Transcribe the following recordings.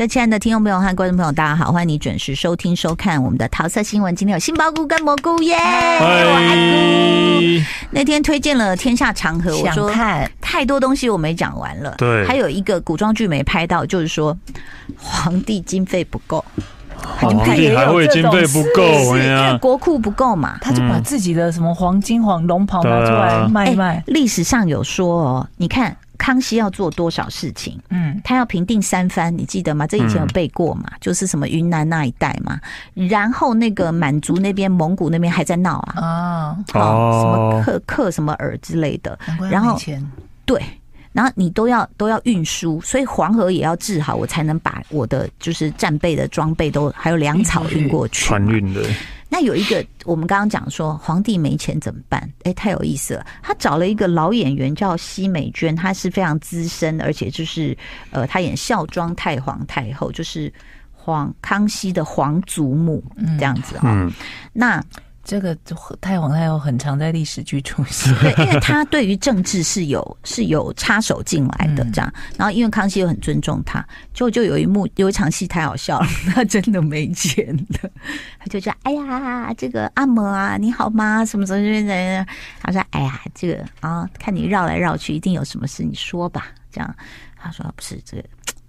各位亲爱的听众朋友和观众朋友，大家好，欢迎你准时收听收看我们的桃色新闻。今天有杏鲍菇跟蘑菇耶，我爱菇。那天推荐了《天下长河》，我说看太多东西我没讲完了。对，还有一个古装剧没拍到，就是说皇帝经费不够，皇帝还会经费不够，因为国库不够嘛，他就把自己的什么黄金、黄龙袍拿出来卖卖。历史上有说哦，你看。康熙要做多少事情？嗯，他要平定三藩，你记得吗？这以前有背过嘛？嗯、就是什么云南那一带嘛。然后那个满族那边、蒙古那边还在闹啊。哦，哦，什么克克什么尔之类的。然后对，然后你都要都要运输，所以黄河也要治好，我才能把我的就是战备的装备都还有粮草运过去。船运的。那有一个，我们刚刚讲说皇帝没钱怎么办？哎、欸，太有意思了。他找了一个老演员叫奚美娟，她是非常资深，而且就是呃，她演孝庄太皇太后，就是皇康熙的皇祖母这样子啊、哦。嗯、那。这个太皇太后很常在历史剧出现，对，因为他对于政治是有是有插手进来的这样，然后因为康熙又很尊重他，就就有一幕有一场戏太好笑了，他真的没钱的，他就说：“哎呀，这个阿嬷啊，你好吗？什么什么什么？”他说：“哎呀，这个啊，看你绕来绕去，一定有什么事，你说吧。”这样，他说：“不是这个，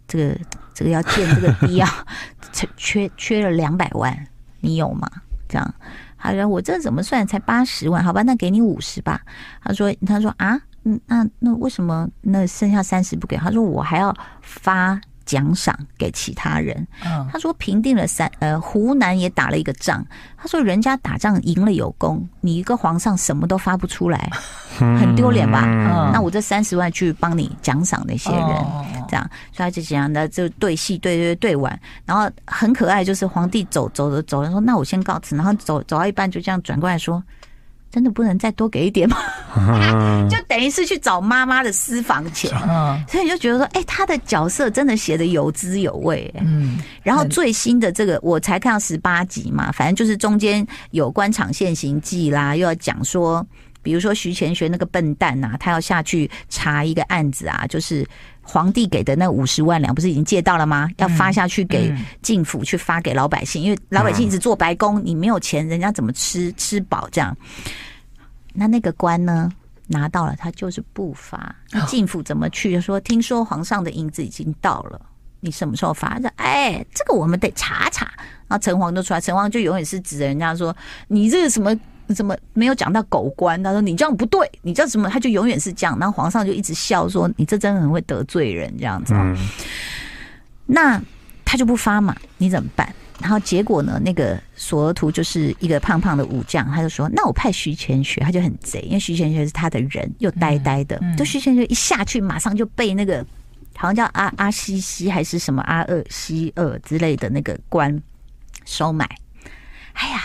这个这个要建这个堤啊，缺缺了两百万，你有吗？”这样。他说：“我这怎么算才八十万？好吧，那给你五十吧。”他说：“他说啊，嗯，那那为什么那剩下三十不给？”他说：“我还要发。”奖赏给其他人。他说平定了三呃湖南也打了一个仗。他说人家打仗赢了有功，你一个皇上什么都发不出来，很丢脸吧？那我这三十万去帮你奖赏那些人，这样，所以他就这样的就对戏对对对完，然后很可爱，就是皇帝走走着走着说那我先告辞，然后走走到一半就这样转过来说。真的不能再多给一点吗？就等于是去找妈妈的私房钱，所以你就觉得说，哎，他的角色真的写的有滋有味。嗯，然后最新的这个我才看到十八集嘛，反正就是中间有官场现形记啦，又要讲说，比如说徐乾学那个笨蛋呐，他要下去查一个案子啊，就是。皇帝给的那五十万两不是已经借到了吗？要发下去给进府，去发给老百姓，因为老百姓一直做白工，你没有钱，人家怎么吃吃饱？这样，那那个官呢，拿到了，他就是不发。进府怎么去？说听说皇上的银子已经到了，你什么时候发？说哎，这个我们得查查。然后城隍就出来，城隍就永远是指着人家说你这个什么。怎么没有讲到狗官？他说你这样不对，你这样什么？他就永远是这样。然后皇上就一直笑说：“你这真的很会得罪人，这样子。嗯”那他就不发嘛，你怎么办？然后结果呢？那个索额图就是一个胖胖的武将，他就说：“那我派徐乾学，他就很贼，因为徐乾学是他的人，又呆呆的。嗯嗯、就徐乾学一下去，马上就被那个好像叫阿阿西西还是什么阿二西二之类的那个官收买。哎呀！”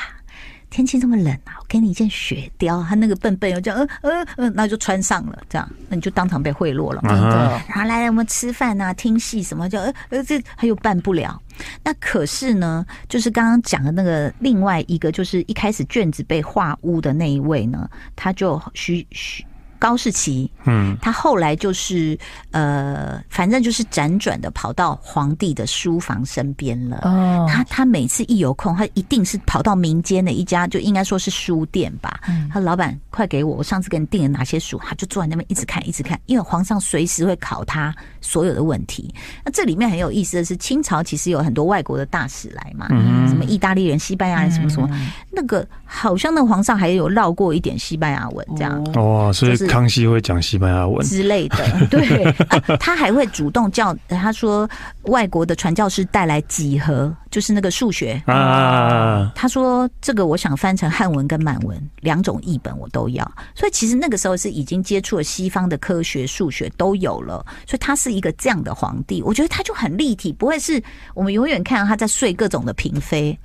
天气这么冷啊，我给你一件雪貂，他那个笨笨又这样，嗯嗯嗯，那就穿上了，这样，那你就当场被贿赂了嘛。Uh. 然后来来我们吃饭啊，听戏什么，就呃呃，这他又办不了。那可是呢，就是刚刚讲的那个另外一个，就是一开始卷子被画污的那一位呢，他就需需。高士奇，嗯，他后来就是呃，反正就是辗转的跑到皇帝的书房身边了。哦，他他每次一有空，他一定是跑到民间的一家，就应该说是书店吧。嗯，他说老板，快给我，我上次给你订了哪些书？他就坐在那边一直看，一直看，因为皇上随时会考他所有的问题。那这里面很有意思的是，清朝其实有很多外国的大使来嘛，嗯，什么意大利人、西班牙人，什么什么，嗯、那个好像那皇上还有绕过一点西班牙文这样。哦，是。是。康熙会讲西班牙文。之类的，对、啊，他还会主动叫他说外国的传教士带来几何，就是那个数学啊。他说这个我想翻成汉文跟满文两种译本我都要，所以其实那个时候是已经接触了西方的科学数学都有了，所以他是一个这样的皇帝，我觉得他就很立体，不会是我们永远看到他在睡各种的嫔妃。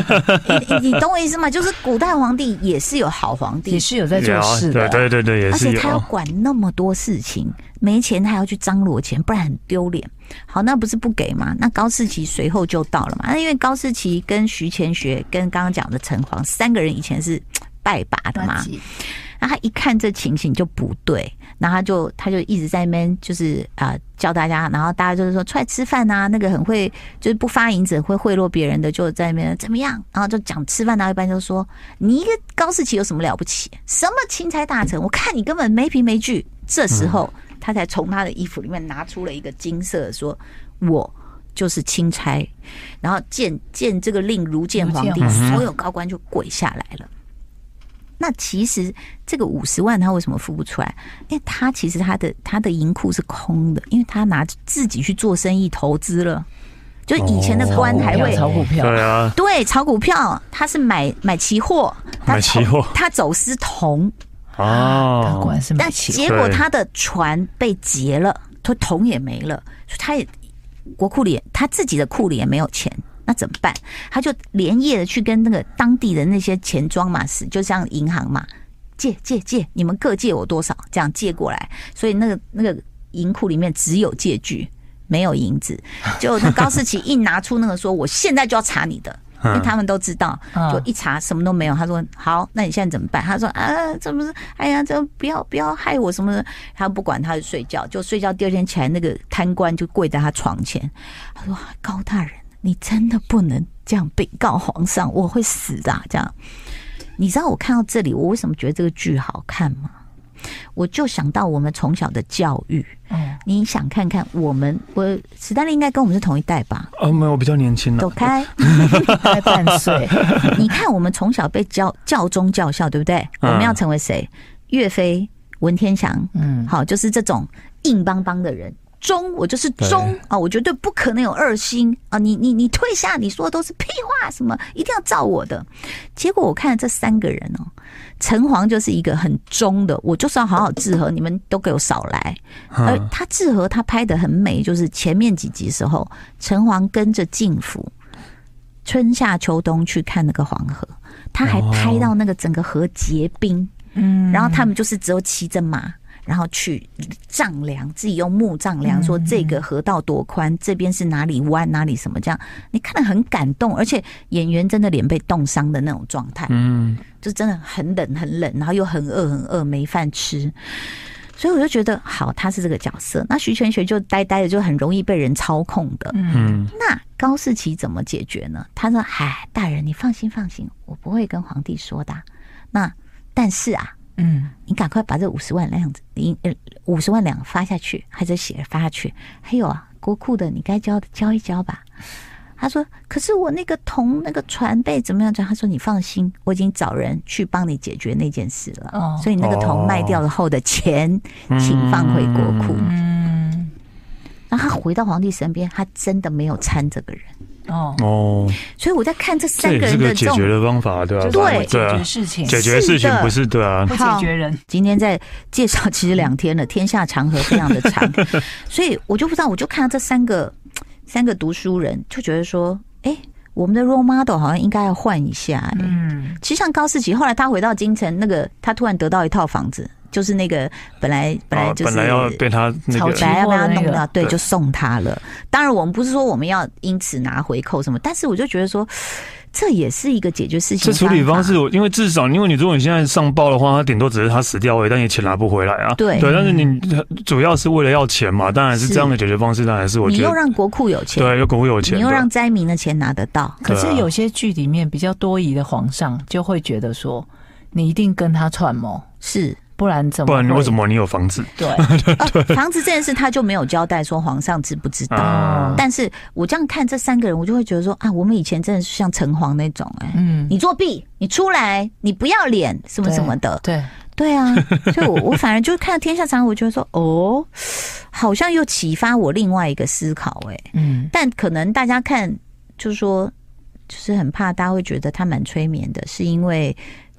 你你懂我意思吗？就是古代皇帝也是有好皇帝，也是有在做事的，对对对对，而且他要管那么多事情，没钱他还要去张罗钱，不然很丢脸。好，那不是不给吗？那高士奇随后就到了嘛。那因为高士奇跟徐乾学跟刚刚讲的陈黄三个人以前是拜把的嘛，那他一看这情形就不对。然后他就他就一直在那边就是啊、呃、教大家，然后大家就是说出来吃饭啊，那个很会就是不发银子会贿赂别人的，就在那边怎么样？然后就讲吃饭，然后一般就说你一个高士奇有什么了不起？什么钦差大臣？我看你根本没凭没据。这时候他才从他的衣服里面拿出了一个金色，说我就是钦差。然后见见这个令如见皇帝，所有高官就跪下来了。那其实这个五十万他为什么付不出来？因为他其实他的他的银库是空的，因为他拿自己去做生意投资了。就以前的官还会炒股票，对啊，对，炒股票，他是买买期货，买期货，他走私铜哦，但结果他的船被劫了，他桶也没了，他也国库里他自己的库里也没有钱。那怎么办？他就连夜的去跟那个当地的那些钱庄嘛，是就像银行嘛，借借借，你们各借我多少，这样借过来。所以那个那个银库里面只有借据，没有银子。就那高士奇一拿出那个说，我现在就要查你的，因为他们都知道，就一查什么都没有。他说好，那你现在怎么办？他说啊，这不是？哎呀，这不要不要害我什么的。他不管，他就睡觉，就睡觉。第二天起来，那个贪官就跪在他床前，他说高大人。你真的不能这样禀告皇上，我会死的。这样，你知道我看到这里，我为什么觉得这个剧好看吗？我就想到我们从小的教育。嗯，你想看看我们，我史丹利应该跟我们是同一代吧？哦，没有，我比较年轻了。走开，快半岁。你看我们从小被教教忠教校，对不对？我们要成为谁？岳飞、文天祥，嗯，好，就是这种硬邦邦的人。忠，我就是忠啊！我绝对不可能有二心啊！你你你退下，你说的都是屁话，什么一定要照我的。结果我看了这三个人哦，城隍就是一个很忠的，我就是要好好治和，你们都给我少来。而他治和，他拍的很美，就是前面几集时候，城隍跟着进府，春夏秋冬去看那个黄河，他还拍到那个整个河结冰，嗯，然后他们就是只有骑着马。然后去丈量，自己用木丈量，说这个河道多宽，这边是哪里弯，哪里什么这样，你看得很感动，而且演员真的脸被冻伤的那种状态，嗯，就真的很冷很冷，然后又很饿很饿，没饭吃，所以我就觉得好，他是这个角色。那徐全学就呆呆的，就很容易被人操控的，嗯。那高士奇怎么解决呢？他说：“哎，大人，你放心放心，我不会跟皇帝说的。那但是啊。”嗯，你赶快把这五十万两子，你呃五十万两发下去，还是写发下去？还有啊，国库的你该交的交一交吧。他说：“可是我那个铜那个船被怎么样？”他说：“你放心，我已经找人去帮你解决那件事了。哦，所以那个铜卖掉了后的钱，哦、请放回国库。”嗯，然后他回到皇帝身边，他真的没有参这个人。哦哦，所以我在看这三个人的解决的方法，对吧？对，解决事情，解决事情不是对啊，不解决人。今天在介绍，其实两天了，天下长河非常的长，所以我就不知道，我就看到这三个三个读书人，就觉得说，哎，我们的 role model 好像应该要换一下。嗯，其实像高士奇，后来他回到京城，那个他突然得到一套房子。就是那个本来本来就是本来要被他那个，本来要被他弄掉，对，就送他了。当然，我们不是说我们要因此拿回扣什么，但是我就觉得说，这也是一个解决事情。这处理方式，因为至少，因为你如果你现在上报的话，他顶多只是他死掉而已，但你钱拿不回来啊。对对，但是你主要是为了要钱嘛，当然是这样的解决方式，当然是我觉得。你又让国库有钱，对，又国库有钱，你又让灾民的钱拿得到。可是有些剧里面比较多疑的皇上，就会觉得说，你一定跟他串谋是。不然怎么？不然为什么你有房子？对 对，房子这件事他就没有交代说皇上知不知道。啊、但是我这样看这三个人，我就会觉得说啊，我们以前真的是像城隍那种哎、欸，嗯，你作弊，你出来，你不要脸，什么什么的。对，对啊，所以我我反而就看到天下长，我觉得说哦，好像又启发我另外一个思考哎、欸，嗯，但可能大家看就是说，就是很怕大家会觉得他蛮催眠的，是因为。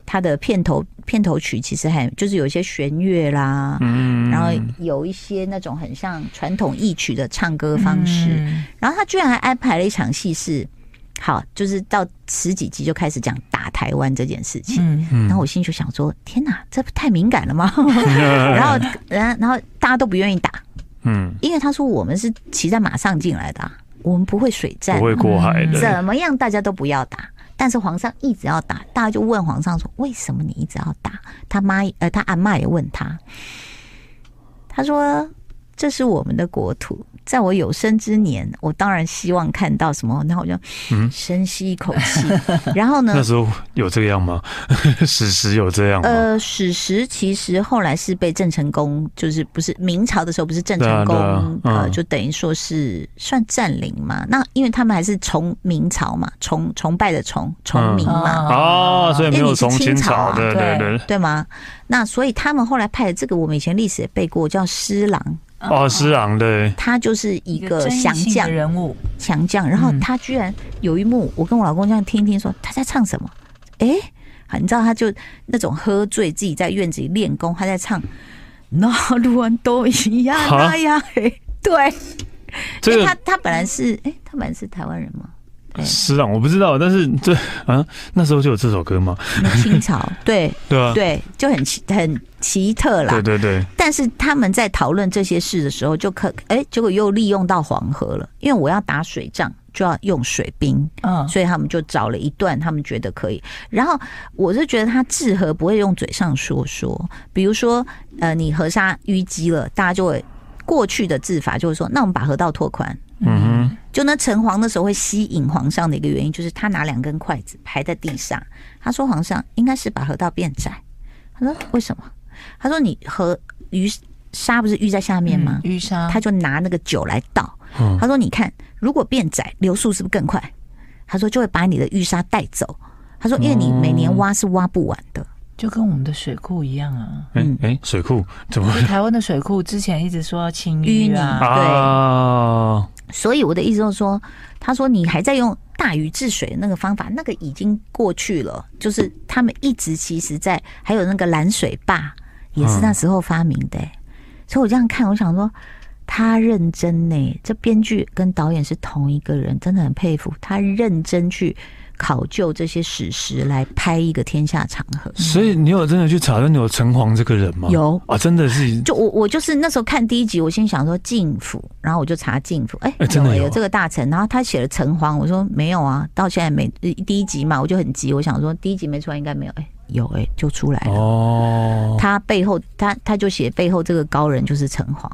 他的片头片头曲其实还就是有一些弦乐啦，嗯，然后有一些那种很像传统义曲的唱歌方式，嗯，然后他居然还安排了一场戏是，好，就是到十几集就开始讲打台湾这件事情，嗯，然后我心里就想说，天哪，这不太敏感了吗？然后，然后，然后大家都不愿意打，嗯，因为他说我们是骑在马上进来的，啊，我们不会水战，不会过海的，怎么样大家都不要打。但是皇上一直要打，大家就问皇上说：“为什么你一直要打？”他妈呃，他阿嬷也问他，他说：“这是我们的国土。”在我有生之年，我当然希望看到什么，然后我就深吸一口气。嗯、然后呢？那时候有这样吗？史实有这样吗？呃，史实其实后来是被郑成功，就是不是明朝的时候，不是郑成功、啊啊嗯、呃，就等于说是算占领嘛。那因为他们还是崇明朝嘛，崇崇拜的崇崇明嘛。哦、嗯，所以没有从清朝啊，对对对，对吗？那所以他们后来派的这个，我们以前历史也背过，叫施琅。哦，施琅对，他就是一个降将人物，降将。然后他居然有一幕，我跟我老公这样听听说他在唱什么？哎，你知道他就那种喝醉自己在院子里练功，他在唱那路人都一样那样。对，因为他他本来是哎，他本来是台湾人吗？施琅我不知道，但是这啊那时候就有这首歌吗？清朝对 对啊对，就很很奇特啦。对对对。但是他们在讨论这些事的时候，就可哎，结果又利用到黄河了，因为我要打水仗就要用水兵，嗯，所以他们就找了一段他们觉得可以。然后我就觉得他治河不会用嘴上说说，比如说呃，你河沙淤积了，大家就会过去的治法就是说，那我们把河道拓宽。嗯哼，就那城隍的时候会吸引皇上的一个原因，就是他拿两根筷子排在地上。他说皇上应该是把河道变窄。他说为什么？他说你和鱼沙不是淤在下面吗？淤沙，他就拿那个酒来倒。他说你看，如果变窄，流速是不是更快？他说就会把你的淤沙带走。他说因为你每年挖是挖不完的，就跟我们的水库一样啊。嗯，哎，水库怎么？台湾的水库之前一直说要清淤啊，对。所以我的意思就是说，他说你还在用大禹治水的那个方法，那个已经过去了。就是他们一直其实在还有那个拦水坝，也是那时候发明的、欸。所以我这样看，我想说他认真呢、欸。这编剧跟导演是同一个人，真的很佩服他认真去。考究这些史实来拍一个天下长河，所以你有真的去查到有城隍这个人吗？有啊，真的是。就我我就是那时候看第一集，我心想说晋府，然后我就查晋府，哎、欸欸，真的有，有这个大臣，然后他写了城隍，我说没有啊，到现在没第一集嘛，我就很急，我想说第一集没出来应该没有，哎、欸，有哎、欸，就出来了。哦，他背后他他就写背后这个高人就是城隍，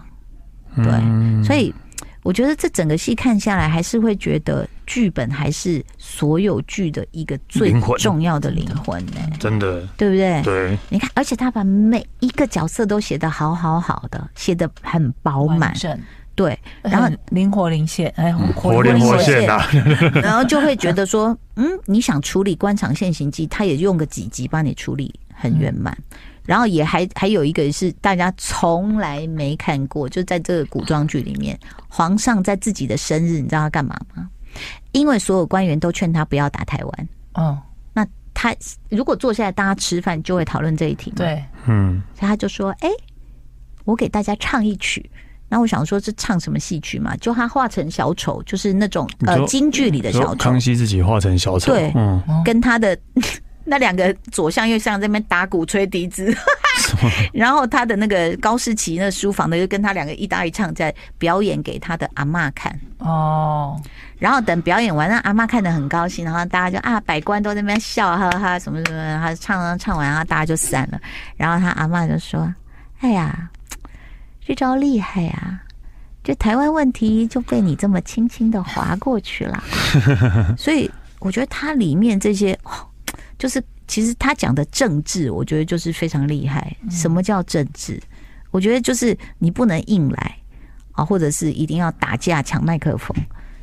对，嗯、所以。我觉得这整个戏看下来，还是会觉得剧本还是所有剧的一个最重要的灵魂呢、欸，真的，对不对？对，你看，而且他把每一个角色都写得好好好的，写得很饱满，对，然后 灵活灵现，哎，活灵活现啊，然后就会觉得说，嗯，你想处理官场现行记，他也用个几集帮你处理很圆满。然后也还还有一个是大家从来没看过，就在这个古装剧里面，皇上在自己的生日，你知道他干嘛吗？因为所有官员都劝他不要打台湾。哦，那他如果坐下来大家吃饭，就会讨论这一题。对，嗯，所以他就说：“哎，我给大家唱一曲。”那我想说，这唱什么戏曲嘛？就他化成小丑，就是那种呃京剧里的小丑。康熙自己化成小丑，对，嗯，跟他的。那两个左相右相在那边打鼓吹笛子，然后他的那个高士奇那书房的就跟他两个一搭一唱，在表演给他的阿嬷看哦。然后等表演完，让阿嬷看得很高兴，然后大家就啊，百官都在那边笑哈哈什么什么，他唱唱完，然后大家就散了。然后他阿嬷就说：“哎呀，这招厉害呀！这台湾问题就被你这么轻轻的划过去了。”所以我觉得它里面这些。就是，其实他讲的政治，我觉得就是非常厉害。什么叫政治？我觉得就是你不能硬来啊，或者是一定要打架抢麦克风。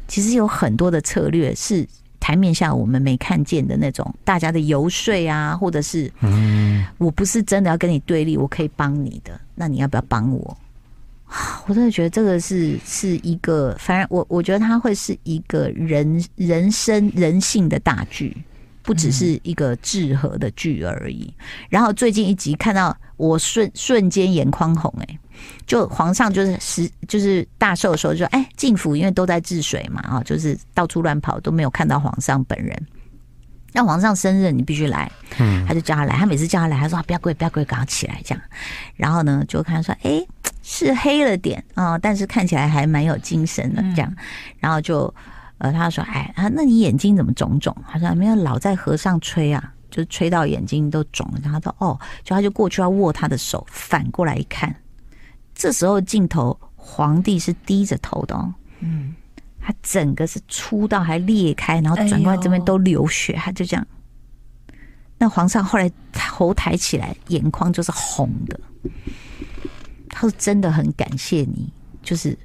其实有很多的策略是台台面下我们没看见的那种大家的游说啊，或者是嗯，我不是真的要跟你对立，我可以帮你的，那你要不要帮我？我真的觉得这个是是一个，反正我我觉得它会是一个人人生人性的大剧，不只是一个治和的剧而已。然后最近一集看到我瞬瞬间眼眶红，哎，就皇上就是时就是大寿的时候就说，哎，进府因为都在治水嘛，啊，就是到处乱跑都没有看到皇上本人。那皇上生日你必须来，嗯，他就叫他来，他每次叫他来，他说不要跪不要跪，赶快起来这样。然后呢，就看他说，哎。是黑了点啊，但是看起来还蛮有精神的这样。然后就呃，他说：“哎，啊，那你眼睛怎么肿肿？”他说：“没有，老在和尚吹啊，就吹到眼睛都肿了。”然后他说：“哦，就他就过去要握他的手，反过来一看，这时候镜头皇帝是低着头的哦，嗯，他整个是粗到还裂开，然后转过来这边都流血，他就这样。那皇上后来头抬起来，眼眶就是红的。”他说：“真的很感谢你，就是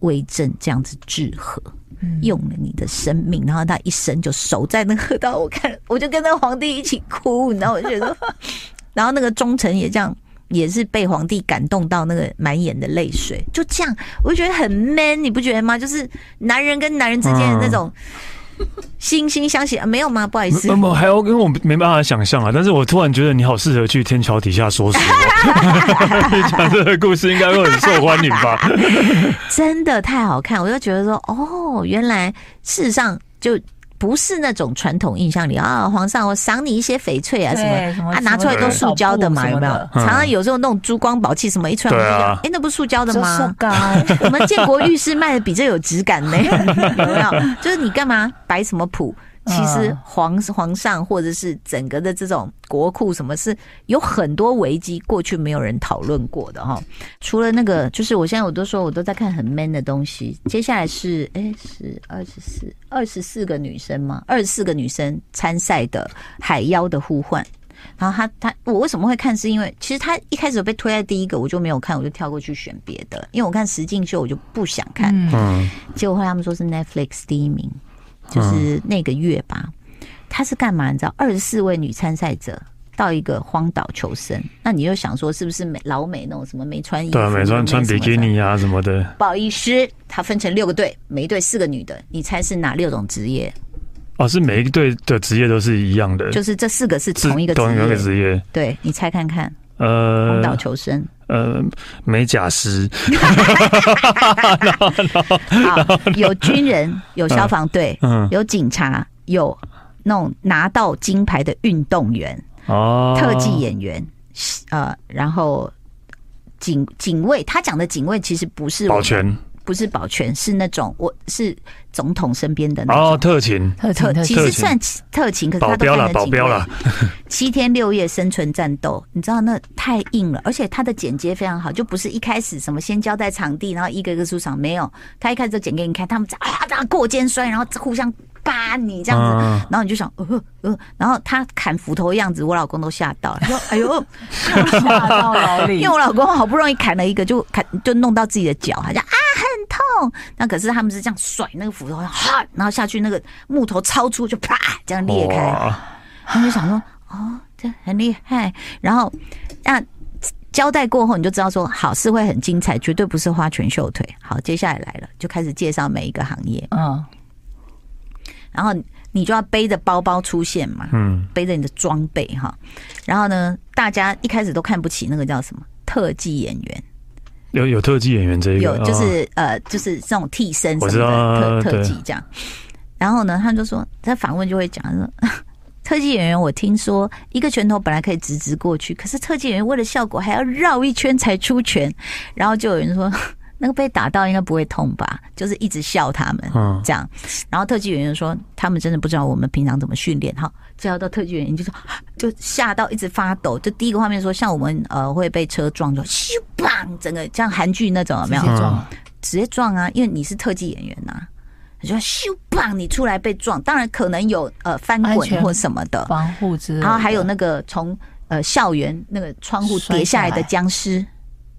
为政这样子治河，嗯、用了你的生命，然后他一生就守在那个河道。我看，我就跟那个皇帝一起哭，你知道，我就觉得，然后那个忠臣也这样，也是被皇帝感动到那个满眼的泪水。就这样，我就觉得很 man，你不觉得吗？就是男人跟男人之间的那种。嗯”惺惺相惜啊，没有吗？不好意思，没有，还有，因为我没办法想象啊。但是我突然觉得你好适合去天桥底下说书，你讲这个故事应该会很受欢迎吧？真的太好看，我就觉得说，哦，原来事实上就。不是那种传统印象里啊，皇上我赏你一些翡翠啊什么，什么啊拿出来都塑胶的嘛，有没有？常常有时候那种珠光宝气什么一出来，哎、欸，那不是塑胶的吗？我们建国玉是卖的比这有质感呢，有没有？就是你干嘛摆什么谱？其实皇皇上或者是整个的这种国库，什么是有很多危机，过去没有人讨论过的哈。除了那个，就是我现在我都说我都在看很 man 的东西。接下来是哎是二十四二十四个女生吗？二十四个女生参赛的海妖的呼唤。然后他他我为什么会看？是因为其实他一开始被推在第一个，我就没有看，我就跳过去选别的。因为我看实境秀，我就不想看。嗯，结果后来他们说是 Netflix 第一名。就是那个月吧，他是干嘛？你知道，二十四位女参赛者到一个荒岛求生。那你又想说，是不是美老美那种什么没穿衣服？对，没穿穿比基尼啊什么的。不好意思，他分成六个队，每一队四个女的。你猜是哪六种职业？哦，是每一个队的职业都是一样的。就是这四个是同一个同一个职业。对，你猜看看。呃，荒岛求生。呃，美甲师。好，有军人，有消防队，嗯，有警察，有那种拿到金牌的运动员，哦，特技演员，呃，然后警警卫，他讲的警卫其实不是保全。不是保全，是那种我是总统身边的那种。哦，特勤。特特，其实算特勤，可是他都变成保镖了。七天六夜生存战斗，你知道那太硬了，而且他的剪接非常好，就不是一开始什么先交代场地，然后一个一个出场，没有，他一开始就剪给你看，他们在啊这样过肩摔，然后互相。扒你这样子，然后你就想，呃呃，然后他砍斧头的样子，我老公都吓到了，说：“哎呦，吓到了！”因为我老公好不容易砍了一个，就砍就弄到自己的脚，他就啊很痛。那可是他们是这样甩那个斧头，哈，然后下去那个木头超出，就啪这样裂开。他们就想说：“哦，这很厉害。”然后那交代过后，你就知道说，好事会很精彩，绝对不是花拳绣腿。好，接下来来了，就开始介绍每一个行业。嗯。然后你就要背着包包出现嘛，嗯，背着你的装备哈。然后呢，大家一开始都看不起那个叫什么特技演员，有有特技演员这一个，有就是、哦、呃，就是这种替身什么的特特技这样。然后呢，他就说，他访问就会讲说，特技演员，我听说一个拳头本来可以直直过去，可是特技演员为了效果还要绕一圈才出拳。然后就有人说。那个被打到应该不会痛吧？就是一直笑他们这样，然后特技演员说他们真的不知道我们平常怎么训练哈。最后到特技演员就说就吓到一直发抖。就第一个画面说像我们呃会被车撞就咻砰，整个像韩剧那种有没有？直接撞，直接撞啊！因为你是特技演员呐，你说咻砰，你出来被撞，当然可能有呃翻滚或什么的防护之类，然后还有那个从呃校园那个窗户跌下来的僵尸。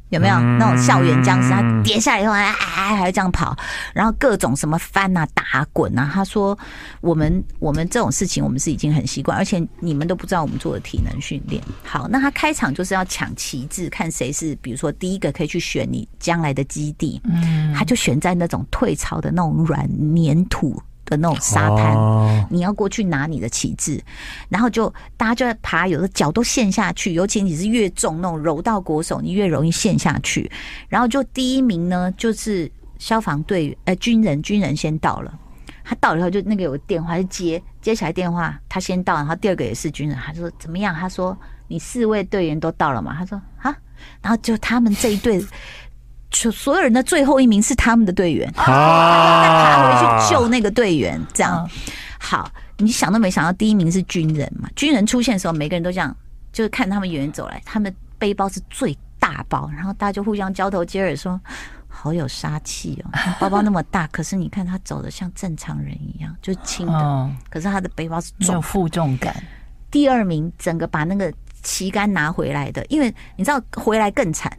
有没有那种校园僵尸？他跌下来以后，哎，还要这样跑，然后各种什么翻啊、打滚啊。他说：“我们我们这种事情，我们是已经很习惯，而且你们都不知道我们做的体能训练。”好，那他开场就是要抢旗帜，看谁是比如说第一个可以去选你将来的基地。嗯，他就选在那种退潮的那种软粘土。的那种沙滩，你要过去拿你的旗帜，然后就大家就在爬，有的脚都陷下去，尤其你是越重那种柔道国手，你越容易陷下去。然后就第一名呢，就是消防队呃军人，军人先到了，他到了以后就那个有电话就接接起来电话，他先到，然后第二个也是军人，他说怎么样？他说你四位队员都到了吗？他说啊，然后就他们这一队。所有人的最后一名是他们的队员，啊，再爬回去救那个队员，这样好。你想都没想到，第一名是军人嘛？军人出现的时候，每个人都这样，就是看他们远远走来，他们背包是最大包，然后大家就互相交头接耳说：“好有杀气哦，包包那么大，可是你看他走的像正常人一样，就是轻的，可是他的背包是重，负重感。”第二名整个把那个旗杆拿回来的，因为你知道回来更惨。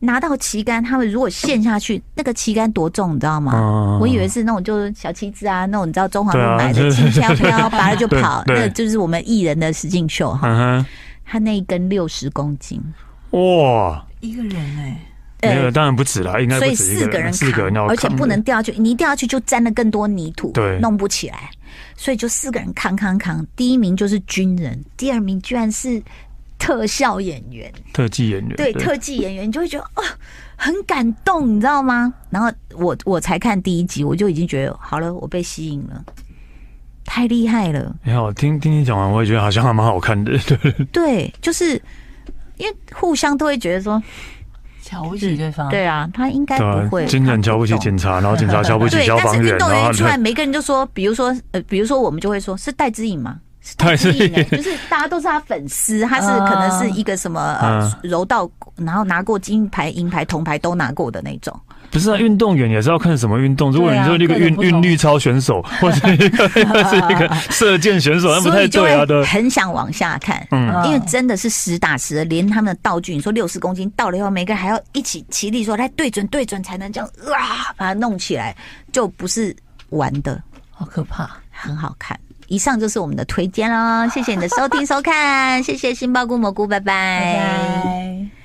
拿到旗杆，他们如果陷下去，那个旗杆多重，你知道吗？嗯、我以为是那种就是小旗子啊，那种你知道中华路买的 轻飘飘，拔了就跑，那个就是我们艺人的石敬秀哈。他那一根六十公斤，哇，一个人哎、欸，没有，当然不止了，应该所以四个人扛，而且不能掉下去，你一掉下去就沾了更多泥土，对，弄不起来，所以就四个人扛扛扛。第一名就是军人，第二名居然是。特效演员，特技演员，对，对特技演员，你就会觉得哦，很感动，你知道吗？然后我我才看第一集，我就已经觉得好了，我被吸引了，太厉害了。你好，听听你讲完，我也觉得好像还蛮好看的。对，对，就是因为互相都会觉得说瞧不起对方，对啊，他应该不会，军人瞧不起警察，然后警察瞧不起消防员，运动员出来，每个人就说，比如说呃，比如说我们就会说是戴之颖吗？太是，就是大家都是他粉丝，他是可能是一个什么呃柔道，然后拿过金牌、银牌、铜牌都拿过的那种。不是啊，运动员也是要看什么运动。如果你说那个韵韵律操选手，或者一个 是一个射箭选手，那不太对啊。都很想往下看，嗯，因为真的是实打实的，连他们的道具，你说六十公斤到了以后，每个人还要一起齐力说来对准对准，才能这样哇把它弄起来，就不是玩的，好可怕，很好看。以上就是我们的推荐喽，谢谢你的收听收看，谢谢杏鲍菇蘑菇，拜拜。